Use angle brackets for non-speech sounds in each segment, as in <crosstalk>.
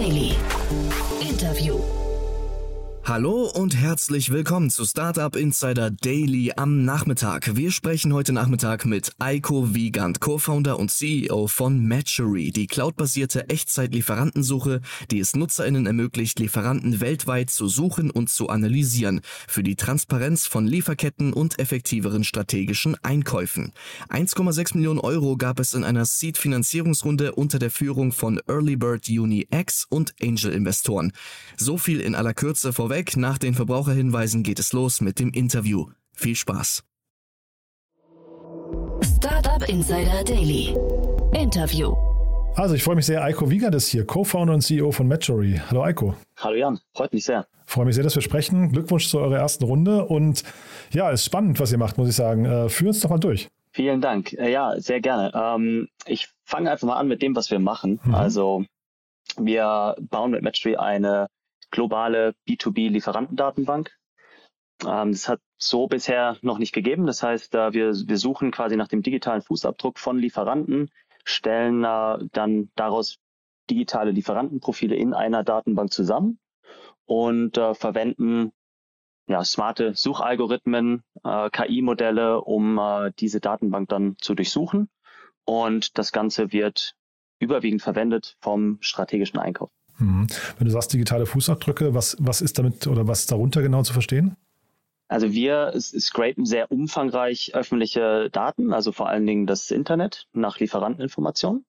Daily. Hallo und herzlich willkommen zu Startup Insider Daily am Nachmittag. Wir sprechen heute Nachmittag mit Eiko Wiegand, Co-Founder und CEO von Matchery, die cloudbasierte Echtzeitlieferantensuche, die es NutzerInnen ermöglicht, Lieferanten weltweit zu suchen und zu analysieren, für die Transparenz von Lieferketten und effektiveren strategischen Einkäufen. 1,6 Millionen Euro gab es in einer Seed-Finanzierungsrunde unter der Führung von Early Bird Uni X und Angel-Investoren. So viel in aller Kürze vorweg vorweg, nach den Verbraucherhinweisen geht es los mit dem Interview. Viel Spaß. Startup Insider Daily. Interview. Also ich freue mich sehr, Eiko Wiegand ist hier, Co-Founder und CEO von Matchery. Hallo Eiko. Hallo Jan, freut mich sehr. Freue mich sehr, dass wir sprechen. Glückwunsch zu eurer ersten Runde und ja, ist spannend, was ihr macht, muss ich sagen. Äh, führ uns doch mal durch. Vielen Dank. Äh, ja, sehr gerne. Ähm, ich fange einfach mal an mit dem, was wir machen. Mhm. Also wir bauen mit Matchery eine globale B2B-Lieferantendatenbank. Ähm, das hat so bisher noch nicht gegeben. Das heißt, äh, wir, wir suchen quasi nach dem digitalen Fußabdruck von Lieferanten, stellen äh, dann daraus digitale Lieferantenprofile in einer Datenbank zusammen und äh, verwenden ja, smarte Suchalgorithmen, äh, KI-Modelle, um äh, diese Datenbank dann zu durchsuchen. Und das Ganze wird überwiegend verwendet vom strategischen Einkauf. Mhm. Wenn du sagst digitale Fußabdrücke, was, was ist damit oder was ist darunter genau zu verstehen? Also wir scrapen sehr umfangreich öffentliche Daten, also vor allen Dingen das Internet nach Lieferanteninformationen.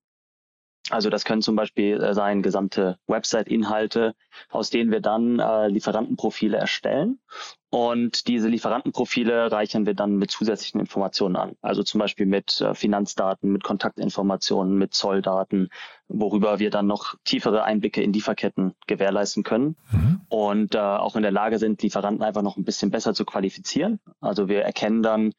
Also das können zum Beispiel äh, sein gesamte Website-Inhalte, aus denen wir dann äh, Lieferantenprofile erstellen. Und diese Lieferantenprofile reichern wir dann mit zusätzlichen Informationen an. Also zum Beispiel mit äh, Finanzdaten, mit Kontaktinformationen, mit Zolldaten, worüber wir dann noch tiefere Einblicke in Lieferketten gewährleisten können. Mhm. Und äh, auch in der Lage sind, Lieferanten einfach noch ein bisschen besser zu qualifizieren. Also wir erkennen dann,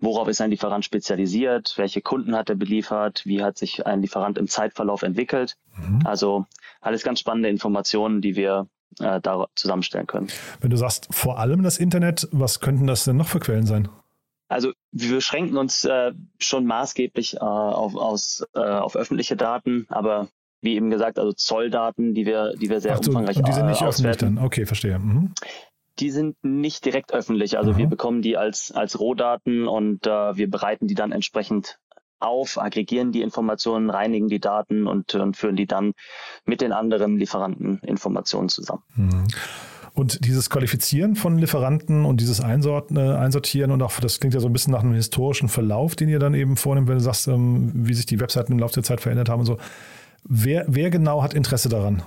worauf ist ein Lieferant spezialisiert, welche Kunden hat er beliefert, wie hat sich ein Lieferant im Zeitverlauf entwickelt. Mhm. Also alles ganz spannende Informationen, die wir äh, da zusammenstellen können. Wenn du sagst, vor allem das Internet, was könnten das denn noch für Quellen sein? Also wir beschränken uns äh, schon maßgeblich äh, auf, aus, äh, auf öffentliche Daten, aber wie eben gesagt, also Zolldaten, die wir, die wir sehr Ach so, umfangreich und die sind nicht öffentlich dann. Okay, verstehe. Mhm die sind nicht direkt öffentlich. Also mhm. wir bekommen die als, als Rohdaten und äh, wir bereiten die dann entsprechend auf, aggregieren die Informationen, reinigen die Daten und, und führen die dann mit den anderen Lieferanten Informationen zusammen. Mhm. Und dieses Qualifizieren von Lieferanten und dieses Einsorten, Einsortieren und auch, das klingt ja so ein bisschen nach einem historischen Verlauf, den ihr dann eben vornimmt, wenn du sagst, ähm, wie sich die Webseiten im Laufe der Zeit verändert haben und so. Wer, wer genau hat Interesse daran?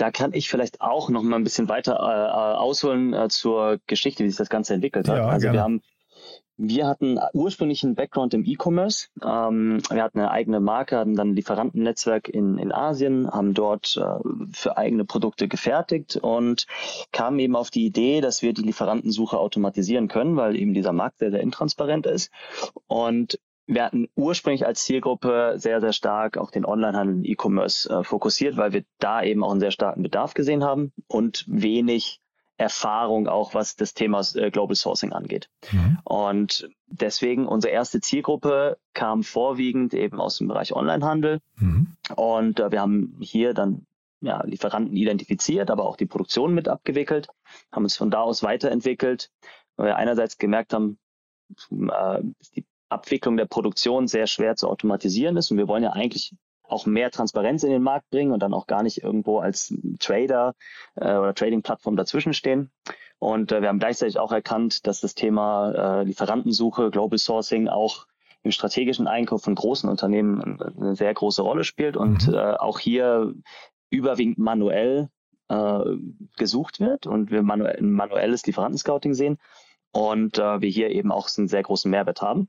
Da kann ich vielleicht auch noch mal ein bisschen weiter äh, ausholen äh, zur Geschichte, wie sich das Ganze entwickelt hat. Ja, also gerne. wir haben wir hatten ursprünglich einen Background im E-Commerce. Ähm, wir hatten eine eigene Marke, hatten dann ein Lieferantennetzwerk in, in Asien, haben dort äh, für eigene Produkte gefertigt und kamen eben auf die Idee, dass wir die Lieferantensuche automatisieren können, weil eben dieser Markt sehr, sehr intransparent ist. Und wir hatten ursprünglich als Zielgruppe sehr, sehr stark auch den Onlinehandel und E-Commerce äh, fokussiert, weil wir da eben auch einen sehr starken Bedarf gesehen haben und wenig Erfahrung auch, was das Thema äh, Global Sourcing angeht. Mhm. Und deswegen unsere erste Zielgruppe kam vorwiegend eben aus dem Bereich Onlinehandel. Mhm. Und äh, wir haben hier dann ja, Lieferanten identifiziert, aber auch die Produktion mit abgewickelt, haben uns von da aus weiterentwickelt, weil wir einerseits gemerkt haben, äh, die Abwicklung der Produktion sehr schwer zu automatisieren ist. Und wir wollen ja eigentlich auch mehr Transparenz in den Markt bringen und dann auch gar nicht irgendwo als Trader äh, oder Trading-Plattform dazwischen stehen. Und äh, wir haben gleichzeitig auch erkannt, dass das Thema äh, Lieferantensuche, Global Sourcing auch im strategischen Einkauf von großen Unternehmen eine sehr große Rolle spielt und mhm. äh, auch hier überwiegend manuell äh, gesucht wird und wir manuell, ein manuelles Lieferantenscouting sehen und äh, wir hier eben auch einen sehr großen Mehrwert haben.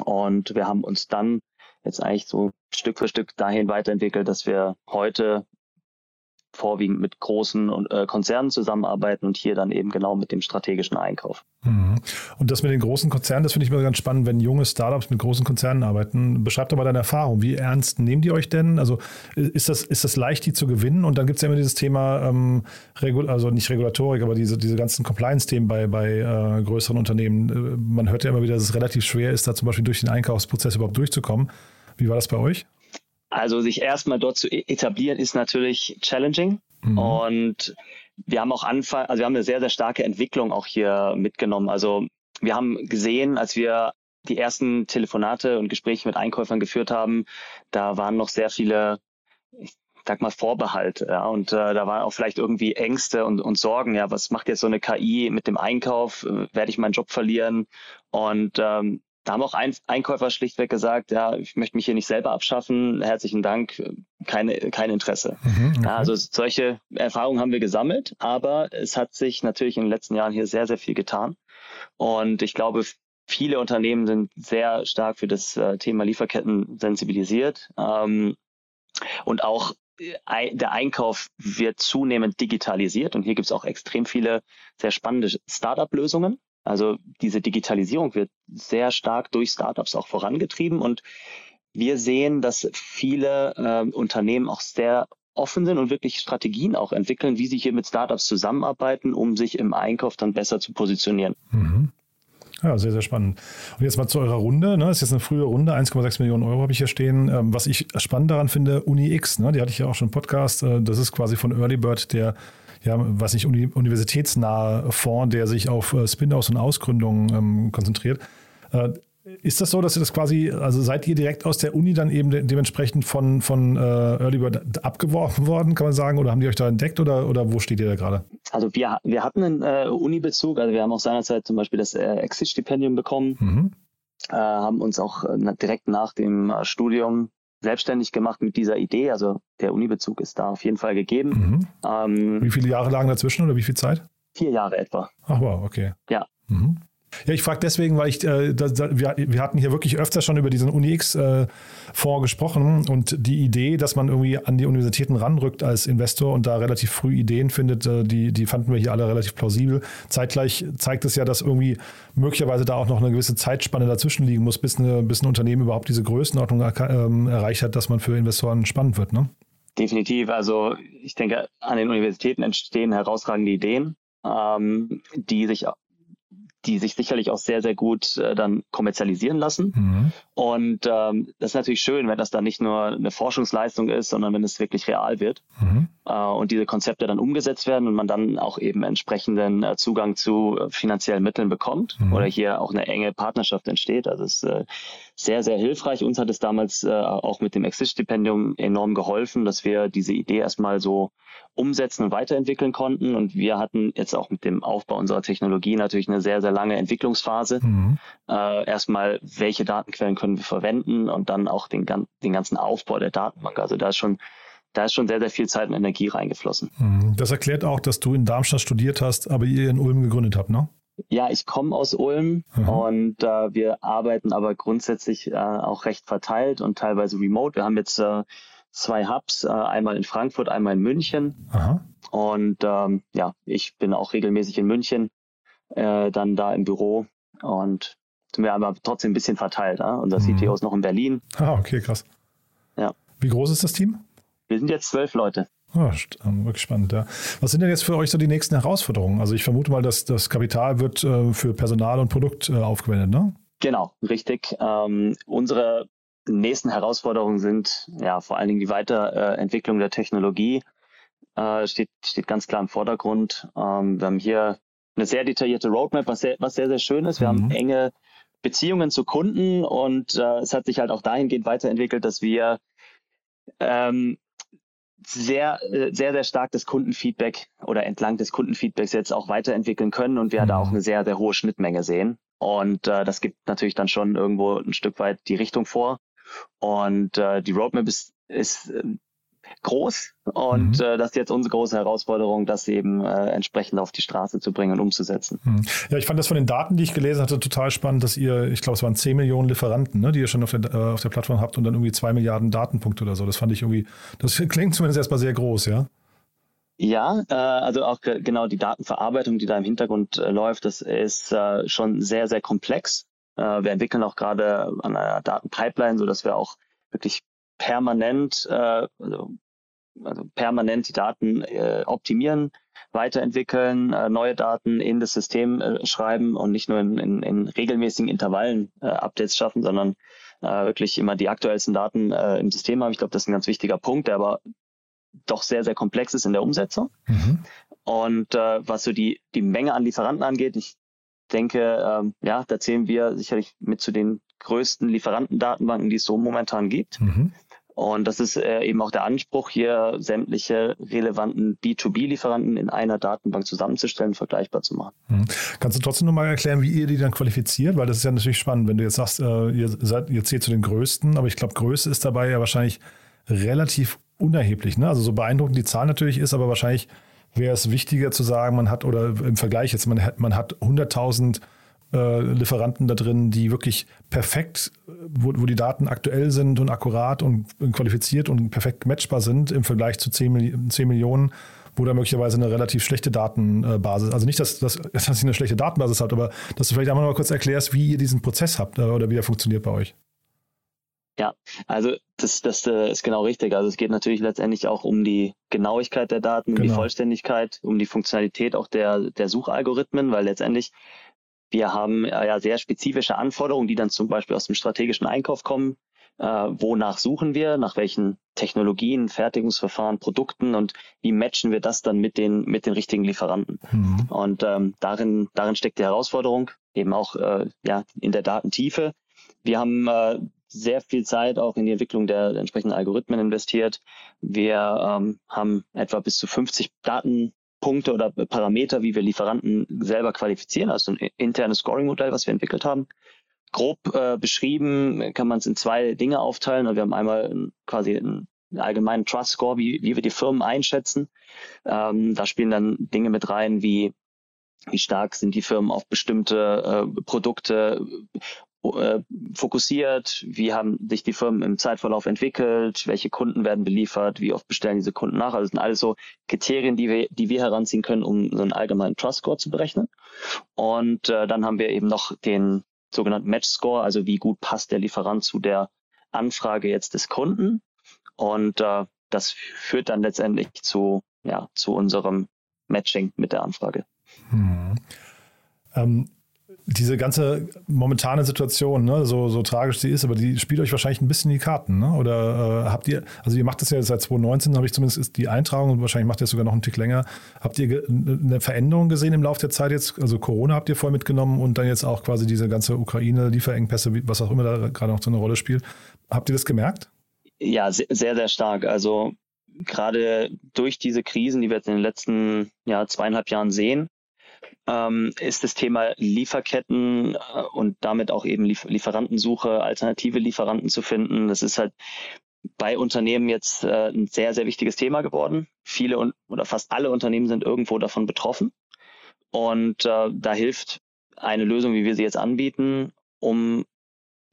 Und wir haben uns dann jetzt eigentlich so Stück für Stück dahin weiterentwickelt, dass wir heute vorwiegend mit großen äh, Konzernen zusammenarbeiten und hier dann eben genau mit dem strategischen Einkauf. Mhm. Und das mit den großen Konzernen, das finde ich immer ganz spannend, wenn junge Startups mit großen Konzernen arbeiten. Beschreibt aber deine Erfahrung. Wie ernst nehmen die euch denn? Also ist das, ist das leicht, die zu gewinnen? Und dann gibt es ja immer dieses Thema, ähm, also nicht Regulatorik, aber diese, diese ganzen Compliance-Themen bei, bei äh, größeren Unternehmen. Äh, man hört ja immer wieder, dass es relativ schwer ist, da zum Beispiel durch den Einkaufsprozess überhaupt durchzukommen. Wie war das bei euch? Also sich erstmal dort zu e-, etablieren ist natürlich challenging. Mhm. Und wir haben auch Anfang, also wir haben eine sehr, sehr starke Entwicklung auch hier mitgenommen. Also wir haben gesehen, als wir die ersten Telefonate und Gespräche mit Einkäufern geführt haben, da waren noch sehr viele, ich sag mal, Vorbehalte. Ja, und äh, da waren auch vielleicht irgendwie Ängste und, und Sorgen. Ja, was macht jetzt so eine KI mit dem Einkauf? Äh, werde ich meinen Job verlieren? Und ähm, da haben auch ein Einkäufer schlichtweg gesagt, ja, ich möchte mich hier nicht selber abschaffen, herzlichen Dank, keine, kein Interesse. Mhm, okay. ja, also solche Erfahrungen haben wir gesammelt, aber es hat sich natürlich in den letzten Jahren hier sehr, sehr viel getan. Und ich glaube, viele Unternehmen sind sehr stark für das äh, Thema Lieferketten sensibilisiert. Ähm, und auch äh, der Einkauf wird zunehmend digitalisiert und hier gibt es auch extrem viele sehr spannende Startup-Lösungen. Also diese Digitalisierung wird sehr stark durch Startups auch vorangetrieben und wir sehen, dass viele äh, Unternehmen auch sehr offen sind und wirklich Strategien auch entwickeln, wie sie hier mit Startups zusammenarbeiten, um sich im Einkauf dann besser zu positionieren. Mhm. Ja, sehr, sehr spannend. Und jetzt mal zu eurer Runde. Ne? Das ist jetzt eine frühe Runde, 1,6 Millionen Euro habe ich hier stehen. Ähm, was ich spannend daran finde, UniX, ne? die hatte ich ja auch schon im Podcast. Äh, das ist quasi von Early Bird der ja, was nicht, uni universitätsnahe Fonds, der sich auf äh, Spin-offs und Ausgründungen ähm, konzentriert. Äh, ist das so, dass ihr das quasi, also seid ihr direkt aus der Uni dann eben de dementsprechend von, von äh, Early Bird abgeworfen worden, kann man sagen, oder haben die euch da entdeckt oder, oder wo steht ihr da gerade? Also wir, wir hatten einen äh, Uni-Bezug, also wir haben auch seinerzeit zum Beispiel das äh, Exit-Stipendium bekommen, mhm. äh, haben uns auch äh, direkt nach dem Studium selbstständig gemacht mit dieser Idee. Also der Uni-Bezug ist da auf jeden Fall gegeben. Mhm. Ähm, wie viele Jahre lagen dazwischen oder wie viel Zeit? Vier Jahre etwa. Ach wow, okay. Ja. Mhm. Ja, ich frage deswegen, weil ich, äh, da, da, wir, wir, hatten hier wirklich öfter schon über diesen UniX-Fonds äh, gesprochen und die Idee, dass man irgendwie an die Universitäten ranrückt als Investor und da relativ früh Ideen findet, äh, die, die fanden wir hier alle relativ plausibel. Zeitgleich zeigt es ja, dass irgendwie möglicherweise da auch noch eine gewisse Zeitspanne dazwischen liegen muss, bis, eine, bis ein Unternehmen überhaupt diese Größenordnung ähm, erreicht hat, dass man für Investoren spannend wird. Ne? Definitiv. Also ich denke, an den Universitäten entstehen herausragende Ideen, ähm, die sich die sich sicherlich auch sehr, sehr gut äh, dann kommerzialisieren lassen. Mhm. Und ähm, das ist natürlich schön, wenn das dann nicht nur eine Forschungsleistung ist, sondern wenn es wirklich real wird mhm. äh, und diese Konzepte dann umgesetzt werden und man dann auch eben entsprechenden äh, Zugang zu äh, finanziellen Mitteln bekommt mhm. oder hier auch eine enge Partnerschaft entsteht. Also es ist äh, sehr, sehr hilfreich. Uns hat es damals äh, auch mit dem Exist-Stipendium enorm geholfen, dass wir diese Idee erstmal so umsetzen und weiterentwickeln konnten. Und wir hatten jetzt auch mit dem Aufbau unserer Technologie natürlich eine sehr, sehr lange Entwicklungsphase. Mhm. Äh, erstmal, welche Datenquellen können wir verwenden und dann auch den, den ganzen Aufbau der Datenbank. Also da ist schon da ist schon sehr, sehr viel Zeit und Energie reingeflossen. Mhm. Das erklärt auch, dass du in Darmstadt studiert hast, aber ihr in Ulm gegründet habt, ne? Ja, ich komme aus Ulm mhm. und äh, wir arbeiten aber grundsätzlich äh, auch recht verteilt und teilweise remote. Wir haben jetzt äh, zwei Hubs, äh, einmal in Frankfurt, einmal in München. Aha. Und ähm, ja, ich bin auch regelmäßig in München, äh, dann da im Büro und sind wir aber trotzdem ein bisschen verteilt. Ja? Unser mhm. CTO ist noch in Berlin. Ah, okay, krass. Ja. Wie groß ist das Team? Wir sind jetzt zwölf Leute. Oh, wirklich spannend, ja. Was sind denn jetzt für euch so die nächsten Herausforderungen? Also ich vermute mal, dass das Kapital wird äh, für Personal und Produkt äh, aufgewendet, ne? Genau, richtig. Ähm, unsere nächsten Herausforderungen sind ja vor allen Dingen die Weiterentwicklung der Technologie. Äh, steht, steht ganz klar im Vordergrund. Ähm, wir haben hier eine sehr detaillierte Roadmap, was sehr, was sehr, sehr schön ist. Wir mhm. haben enge Beziehungen zu Kunden und äh, es hat sich halt auch dahingehend weiterentwickelt, dass wir ähm, sehr, äh, sehr, sehr stark das Kundenfeedback oder entlang des Kundenfeedbacks jetzt auch weiterentwickeln können und wir mhm. da auch eine sehr, sehr hohe Schnittmenge sehen. Und äh, das gibt natürlich dann schon irgendwo ein Stück weit die Richtung vor. Und äh, die Roadmap ist, ist äh, groß und mhm. äh, das ist jetzt unsere große Herausforderung, das eben äh, entsprechend auf die Straße zu bringen und umzusetzen. Mhm. Ja, ich fand das von den Daten, die ich gelesen hatte, total spannend, dass ihr, ich glaube, es waren 10 Millionen Lieferanten, ne, die ihr schon auf der, äh, auf der Plattform habt und dann irgendwie 2 Milliarden Datenpunkte oder so. Das fand ich irgendwie, das klingt zumindest erstmal sehr groß, ja. Ja, äh, also auch genau die Datenverarbeitung, die da im Hintergrund äh, läuft, das ist äh, schon sehr, sehr komplex. Äh, wir entwickeln auch gerade an einer Datenpipeline, so dass wir auch wirklich permanent, äh, also, also permanent die Daten äh, optimieren, weiterentwickeln, äh, neue Daten in das System äh, schreiben und nicht nur in, in, in regelmäßigen Intervallen äh, Updates schaffen, sondern äh, wirklich immer die aktuellsten Daten äh, im System haben. Ich glaube, das ist ein ganz wichtiger Punkt, der aber doch sehr, sehr komplex ist in der Umsetzung. Mhm. Und äh, was so die, die Menge an Lieferanten angeht, ich denke, ähm, ja, da zählen wir sicherlich mit zu den größten Lieferantendatenbanken, die es so momentan gibt. Mhm. Und das ist äh, eben auch der Anspruch, hier sämtliche relevanten B2B-Lieferanten in einer Datenbank zusammenzustellen, vergleichbar zu machen. Mhm. Kannst du trotzdem nochmal erklären, wie ihr die dann qualifiziert? Weil das ist ja natürlich spannend, wenn du jetzt sagst, äh, ihr, seid, ihr zählt zu den größten, aber ich glaube, Größe ist dabei ja wahrscheinlich relativ unerheblich. Ne? Also so beeindruckend die Zahl natürlich ist, aber wahrscheinlich wäre es wichtiger zu sagen, man hat, oder im Vergleich jetzt, man hat, man hat 100.000 äh, Lieferanten da drin, die wirklich perfekt, wo, wo, die Daten aktuell sind und akkurat und qualifiziert und perfekt matchbar sind im Vergleich zu 10, 10 Millionen, wo da möglicherweise eine relativ schlechte Datenbasis, also nicht, dass, dass, <laughs> dass ihr eine schlechte Datenbasis habt, aber dass du vielleicht einmal noch kurz erklärst, wie ihr diesen Prozess habt äh, oder wie er funktioniert bei euch. Ja, also das, das äh, ist genau richtig. Also es geht natürlich letztendlich auch um die Genauigkeit der Daten, um die genau. Vollständigkeit, um die Funktionalität auch der, der Suchalgorithmen, weil letztendlich wir haben äh, ja sehr spezifische Anforderungen, die dann zum Beispiel aus dem strategischen Einkauf kommen. Äh, wonach suchen wir, nach welchen Technologien, Fertigungsverfahren, Produkten und wie matchen wir das dann mit den, mit den richtigen Lieferanten. Mhm. Und ähm, darin, darin steckt die Herausforderung, eben auch äh, ja, in der Datentiefe. Wir haben äh, sehr viel Zeit auch in die Entwicklung der, entsprechenden Algorithmen investiert. Wir ähm, haben etwa bis zu 50 Datenpunkte oder Parameter, wie wir Lieferanten selber qualifizieren, also ein internes Scoring-Modell, was wir entwickelt haben. Grob äh, beschrieben kann man es in zwei Dinge aufteilen. Wir haben einmal quasi einen allgemeinen Trust Score, wie, wie wir die Firmen einschätzen. Ähm, da spielen dann Dinge mit rein wie wie stark sind die Firmen auf bestimmte äh, Produkte äh, fokussiert, wie haben sich die Firmen im Zeitverlauf entwickelt, welche Kunden werden beliefert, wie oft bestellen diese Kunden nach. Also das sind alles so Kriterien, die wir, die wir heranziehen können, um so einen allgemeinen Trust Score zu berechnen. Und äh, dann haben wir eben noch den sogenannten Match Score, also wie gut passt der Lieferant zu der Anfrage jetzt des Kunden. Und äh, das führt dann letztendlich zu, ja, zu unserem Matching mit der Anfrage. Hm. Ähm, diese ganze momentane Situation, ne, so, so tragisch sie ist, aber die spielt euch wahrscheinlich ein bisschen die Karten, ne? Oder äh, habt ihr, also ihr macht das ja seit 2019, habe ich zumindest die Eintragung und wahrscheinlich macht ihr es sogar noch einen Tick länger. Habt ihr eine Veränderung gesehen im Laufe der Zeit jetzt? Also Corona habt ihr voll mitgenommen und dann jetzt auch quasi diese ganze Ukraine-Lieferengpässe, was auch immer da gerade noch so eine Rolle spielt. Habt ihr das gemerkt? Ja, sehr, sehr stark. Also gerade durch diese Krisen, die wir jetzt in den letzten ja, zweieinhalb Jahren sehen, ähm, ist das Thema Lieferketten äh, und damit auch eben Liefer Lieferantensuche, alternative Lieferanten zu finden. Das ist halt bei Unternehmen jetzt äh, ein sehr, sehr wichtiges Thema geworden. Viele und, oder fast alle Unternehmen sind irgendwo davon betroffen. Und äh, da hilft eine Lösung, wie wir sie jetzt anbieten, um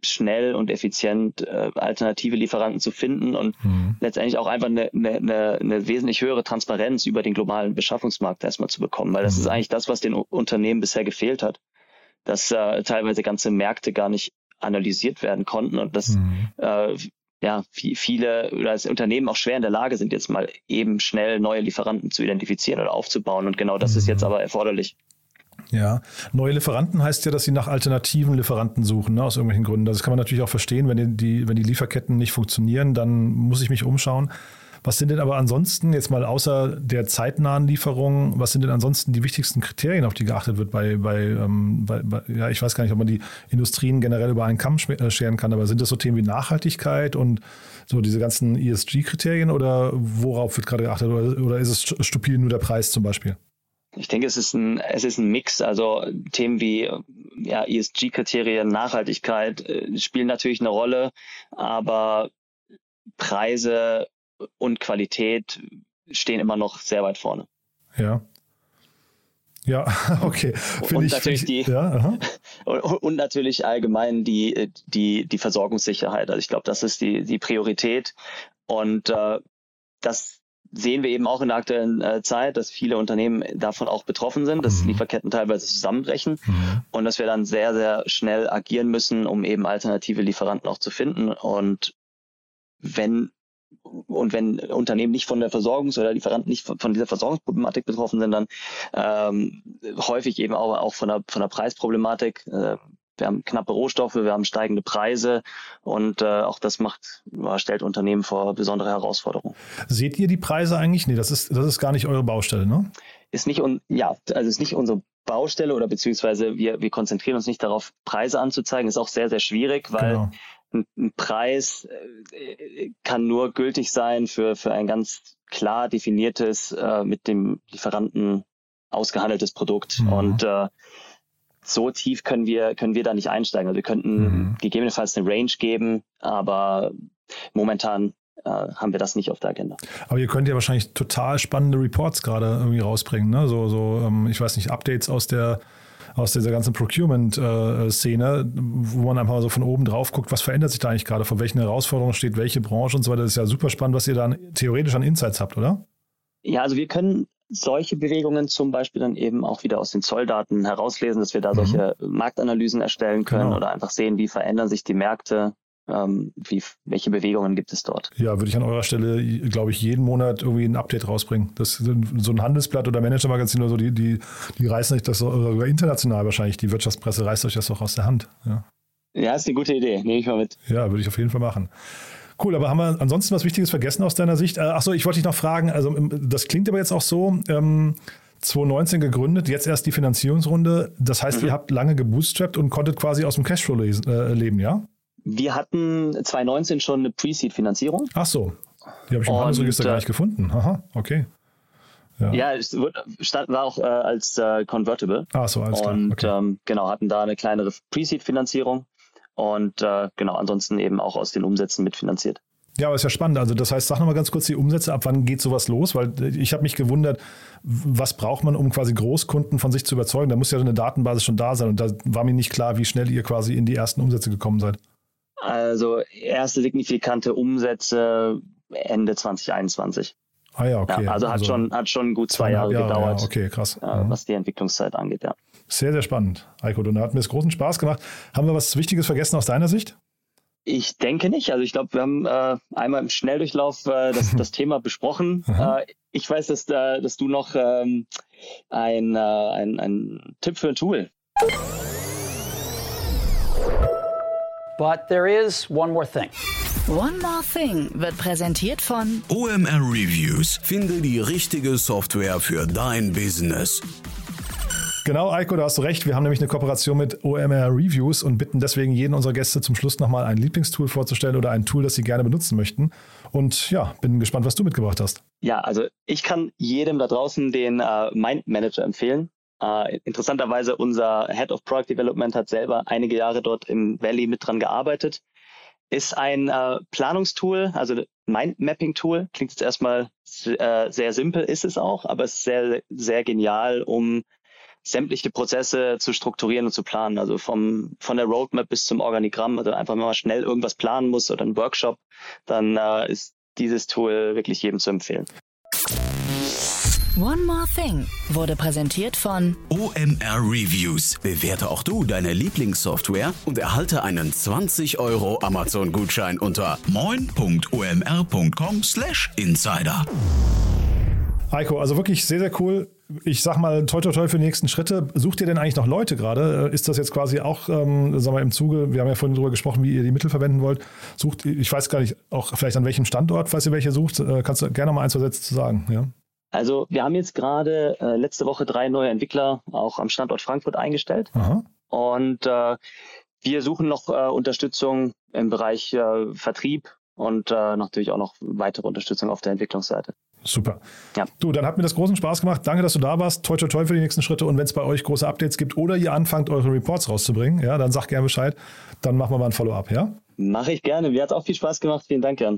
schnell und effizient äh, alternative Lieferanten zu finden und mhm. letztendlich auch einfach eine, eine, eine wesentlich höhere Transparenz über den globalen Beschaffungsmarkt erstmal zu bekommen, weil das mhm. ist eigentlich das, was den Unternehmen bisher gefehlt hat, dass äh, teilweise ganze Märkte gar nicht analysiert werden konnten und dass mhm. äh, ja, viele oder das Unternehmen auch schwer in der Lage sind, jetzt mal eben schnell neue Lieferanten zu identifizieren oder aufzubauen. Und genau das ist jetzt mhm. aber erforderlich. Ja, neue Lieferanten heißt ja, dass sie nach alternativen Lieferanten suchen, ne, aus irgendwelchen Gründen. Das kann man natürlich auch verstehen, wenn die, wenn die Lieferketten nicht funktionieren, dann muss ich mich umschauen. Was sind denn aber ansonsten, jetzt mal außer der zeitnahen Lieferung, was sind denn ansonsten die wichtigsten Kriterien, auf die geachtet wird bei, bei, ähm, bei, bei ja, ich weiß gar nicht, ob man die Industrien generell über einen Kamm äh, scheren kann, aber sind das so Themen wie Nachhaltigkeit und so diese ganzen ESG-Kriterien oder worauf wird gerade geachtet oder, oder ist es stupide nur der Preis zum Beispiel? Ich denke, es ist ein, es ist ein Mix. Also Themen wie ja, ESG-Kriterien, Nachhaltigkeit äh, spielen natürlich eine Rolle, aber Preise und Qualität stehen immer noch sehr weit vorne. Ja. Ja, <laughs> okay. Find und, ich, natürlich ich, die, ja, und, <laughs> und, natürlich allgemein die, die, die Versorgungssicherheit. Also ich glaube, das ist die, die Priorität. Und äh, das sehen wir eben auch in der aktuellen äh, Zeit, dass viele Unternehmen davon auch betroffen sind, dass mhm. Lieferketten teilweise zusammenbrechen mhm. und dass wir dann sehr, sehr schnell agieren müssen, um eben alternative Lieferanten auch zu finden. Und wenn und wenn Unternehmen nicht von der Versorgungs- oder Lieferanten nicht von, dieser Versorgungsproblematik betroffen sind, dann ähm, häufig eben auch, auch von der, von der Preisproblematik. Äh, wir haben knappe Rohstoffe, wir haben steigende Preise und äh, auch das macht, stellt Unternehmen vor besondere Herausforderungen. Seht ihr die Preise eigentlich? Nee, das ist, das ist gar nicht eure Baustelle, ne? Ist nicht, un, ja, also ist nicht unsere Baustelle oder beziehungsweise wir, wir konzentrieren uns nicht darauf, Preise anzuzeigen. Ist auch sehr, sehr schwierig, weil genau. ein, ein, Preis äh, kann nur gültig sein für, für ein ganz klar definiertes, äh, mit dem Lieferanten ausgehandeltes Produkt. Mhm. Und äh, so tief können wir, können wir da nicht einsteigen. Also wir könnten mhm. gegebenenfalls eine Range geben, aber momentan äh, haben wir das nicht auf der Agenda. Aber ihr könnt ja wahrscheinlich total spannende Reports gerade irgendwie rausbringen, ne? So, so ähm, ich weiß nicht, Updates aus der aus dieser ganzen Procurement-Szene, wo man einfach mal so von oben drauf guckt, was verändert sich da eigentlich gerade, vor welchen Herausforderungen steht welche Branche und so weiter. Das ist ja super spannend, was ihr dann theoretisch an Insights habt, oder? Ja, also wir können solche Bewegungen zum Beispiel dann eben auch wieder aus den Zolldaten herauslesen, dass wir da mhm. solche Marktanalysen erstellen können genau. oder einfach sehen, wie verändern sich die Märkte ähm, wie, welche Bewegungen gibt es dort? Ja, würde ich an eurer Stelle, glaube ich, jeden Monat irgendwie ein Update rausbringen. Das so ein Handelsblatt oder Managermagazin oder so, die, die, die reißen euch das sogar international wahrscheinlich, die Wirtschaftspresse reißt euch das auch aus der Hand. Ja, ja ist eine gute Idee, nehme ich mal mit. Ja, würde ich auf jeden Fall machen. Cool, aber haben wir ansonsten was Wichtiges vergessen aus deiner Sicht? Äh, Achso, ich wollte dich noch fragen, also das klingt aber jetzt auch so, ähm, 2019 gegründet, jetzt erst die Finanzierungsrunde. Das heißt, mhm. ihr habt lange gebootstrapped und konntet quasi aus dem Cashflow lesen, äh, leben, ja? Wir hatten 2019 schon eine Pre-Seed-Finanzierung. Ach so, die habe ich im Handelsregister gar nicht gefunden. Aha, okay. Ja, ja es stand, war auch äh, als äh, Convertible. Ach so, alles klar. Und okay. ähm, genau, hatten da eine kleinere Pre-Seed-Finanzierung und äh, genau, ansonsten eben auch aus den Umsätzen mitfinanziert. Ja, aber ist ja spannend. Also das heißt, sag nochmal ganz kurz die Umsätze, ab wann geht sowas los? Weil ich habe mich gewundert, was braucht man, um quasi Großkunden von sich zu überzeugen? Da muss ja eine Datenbasis schon da sein und da war mir nicht klar, wie schnell ihr quasi in die ersten Umsätze gekommen seid. Also erste signifikante Umsätze Ende 2021. Ah ja, okay. Ja, also hat also schon hat schon gut zwei Jahre, Jahre gedauert. Ja, okay, krass. Äh, was die Entwicklungszeit angeht, ja. Sehr, sehr spannend, Eiko. Und hat mir es großen Spaß gemacht. Haben wir was Wichtiges vergessen aus deiner Sicht? Ich denke nicht. Also ich glaube, wir haben äh, einmal im Schnelldurchlauf äh, das, <laughs> das Thema besprochen. Äh, ich weiß, dass, äh, dass du noch ähm, ein, äh, ein, ein Tipp für ein Tool But there is one more thing. One More Thing wird präsentiert von OMR Reviews. Finde die richtige Software für dein Business. Genau, Eiko, da hast du recht. Wir haben nämlich eine Kooperation mit OMR Reviews und bitten deswegen jeden unserer Gäste zum Schluss nochmal ein Lieblingstool vorzustellen oder ein Tool, das sie gerne benutzen möchten. Und ja, bin gespannt, was du mitgebracht hast. Ja, also ich kann jedem da draußen den äh, Mind Manager empfehlen. Uh, interessanterweise, unser Head of Product Development hat selber einige Jahre dort im Valley mit dran gearbeitet. Ist ein uh, Planungstool, also Mindmapping-Tool. Klingt jetzt erstmal uh, sehr simpel, ist es auch, aber es ist sehr, sehr genial, um sämtliche Prozesse zu strukturieren und zu planen. Also vom, von der Roadmap bis zum Organigramm. Also einfach, wenn man schnell irgendwas planen muss oder ein Workshop, dann ist dieses Tool wirklich jedem zu empfehlen. One More Thing wurde präsentiert von OMR Reviews. Bewerte auch du deine Lieblingssoftware und erhalte einen 20 Euro Amazon-Gutschein unter moin.omr.com/insider. Heiko, also wirklich sehr, sehr cool. Ich sag mal, toi, toi, toi für die nächsten Schritte. Sucht ihr denn eigentlich noch Leute gerade? Ist das jetzt quasi auch, ähm, sagen wir, im Zuge, wir haben ja vorhin darüber gesprochen, wie ihr die Mittel verwenden wollt. Sucht, ich weiß gar nicht, auch vielleicht an welchem Standort, falls ihr welche sucht, äh, kannst du gerne mal ein, zwei Sätze zu sagen, ja? Also wir haben jetzt gerade äh, letzte Woche drei neue Entwickler auch am Standort Frankfurt eingestellt. Aha. Und äh, wir suchen noch äh, Unterstützung im Bereich äh, Vertrieb und äh, natürlich auch noch weitere Unterstützung auf der Entwicklungsseite. Super. Ja. Du, dann hat mir das großen Spaß gemacht. Danke, dass du da warst. Toi, toi, toi für die nächsten Schritte. Und wenn es bei euch große Updates gibt oder ihr anfangt, eure Reports rauszubringen, ja, dann sag gerne Bescheid. Dann machen wir mal ein Follow-up, ja? Mache ich gerne. Mir hat es auch viel Spaß gemacht. Vielen Dank, Jan.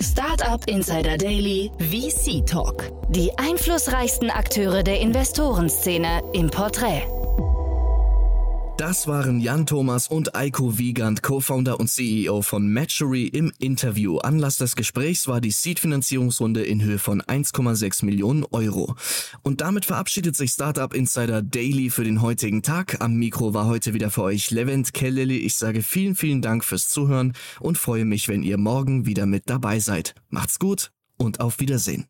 Startup Insider Daily VC Talk. Die einflussreichsten Akteure der Investorenszene im Porträt. Das waren Jan Thomas und Eiko Wiegand, Co-Founder und CEO von Matchery im Interview. Anlass des Gesprächs war die Seed-Finanzierungsrunde in Höhe von 1,6 Millionen Euro. Und damit verabschiedet sich Startup Insider Daily für den heutigen Tag. Am Mikro war heute wieder für euch Levent Kelleli. Ich sage vielen, vielen Dank fürs Zuhören und freue mich, wenn ihr morgen wieder mit dabei seid. Macht's gut und auf Wiedersehen.